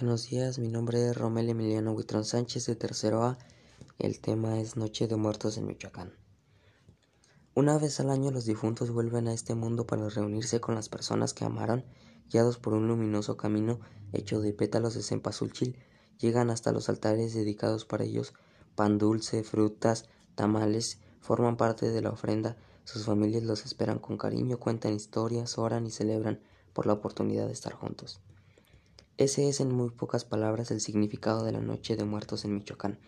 Buenos días, mi nombre es Romel Emiliano Huitrón Sánchez de Tercero A. El tema es Noche de Muertos en Michoacán. Una vez al año los difuntos vuelven a este mundo para reunirse con las personas que amaron, guiados por un luminoso camino hecho de pétalos de cempasúchil, llegan hasta los altares dedicados para ellos, pan dulce, frutas, tamales, forman parte de la ofrenda, sus familias los esperan con cariño, cuentan historias, oran y celebran por la oportunidad de estar juntos. Ese es en muy pocas palabras el significado de la Noche de Muertos en Michoacán.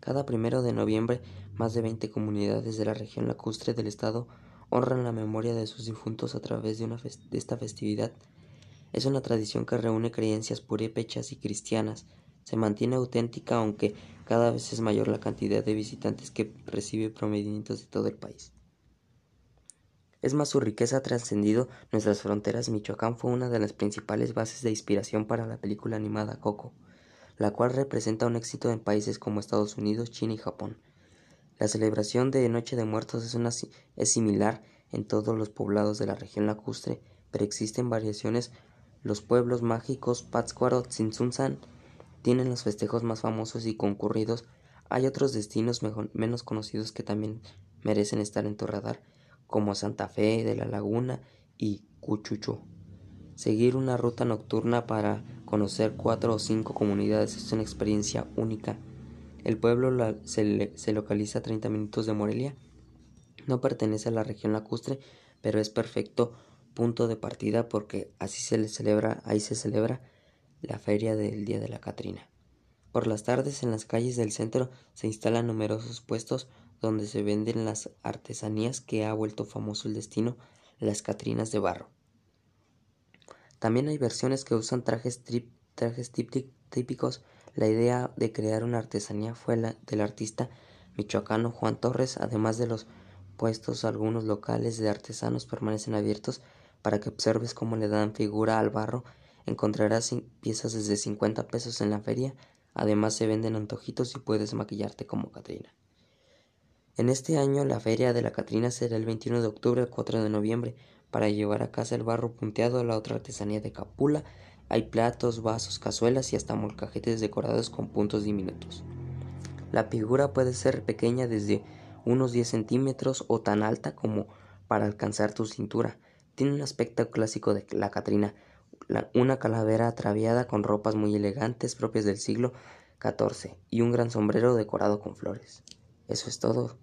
Cada primero de noviembre, más de 20 comunidades de la región lacustre del estado honran la memoria de sus difuntos a través de, esta festividad. Es una tradición que reúne creencias purépechas y cristianas. Se mantiene auténtica aunque cada vez es mayor la cantidad de visitantes que recibe provenientes de todo el país. Es más, su riqueza ha trascendido nuestras fronteras. Michoacán fue una de las principales bases de inspiración para la película animada Coco, la cual representa un éxito en países como Estados Unidos, China y Japón. La celebración de Noche de Muertos es, una, es similar en todos los poblados de la región lacustre, pero existen variaciones. Los pueblos mágicos Pátzcuaro, Tzintzuntzan tienen los festejos más famosos y concurridos. Hay otros destinos menos conocidos que también merecen estar en tu radar como Santa Fe de la Laguna y Cuchucho. Seguir una ruta nocturna para conocer cuatro o cinco comunidades es una experiencia única. El pueblo se, localiza a 30 minutos de Morelia. No pertenece a la región lacustre, pero es perfecto punto de partida porque así se le celebra, ahí se celebra la feria del Día de la Catrina. Por las tardes en las calles del centro se instalan numerosos puestos donde se venden las artesanías que ha vuelto famoso el destino, las Catrinas de barro. También hay versiones que usan trajes, trajes típicos. La idea de crear una artesanía fue la del artista michoacano Juan Torres, además de los puestos algunos locales de artesanos permanecen abiertos para que observes cómo le dan figura al barro. Encontrarás piezas desde 50 pesos en la feria. Además se venden antojitos y puedes maquillarte como Catrina. En este año la feria de la Catrina será el 21 de octubre al 4 de noviembre. Para llevar a casa el barro punteado, la otra artesanía de Capula, hay platos, vasos, cazuelas y hasta molcajetes decorados con puntos diminutos. La figura puede ser pequeña desde unos 10 centímetros o tan alta como para alcanzar tu cintura. Tiene un aspecto clásico de la Catrina, una calavera atraviada con ropas muy elegantes propias del siglo XIV y un gran sombrero decorado con flores. Eso es todo.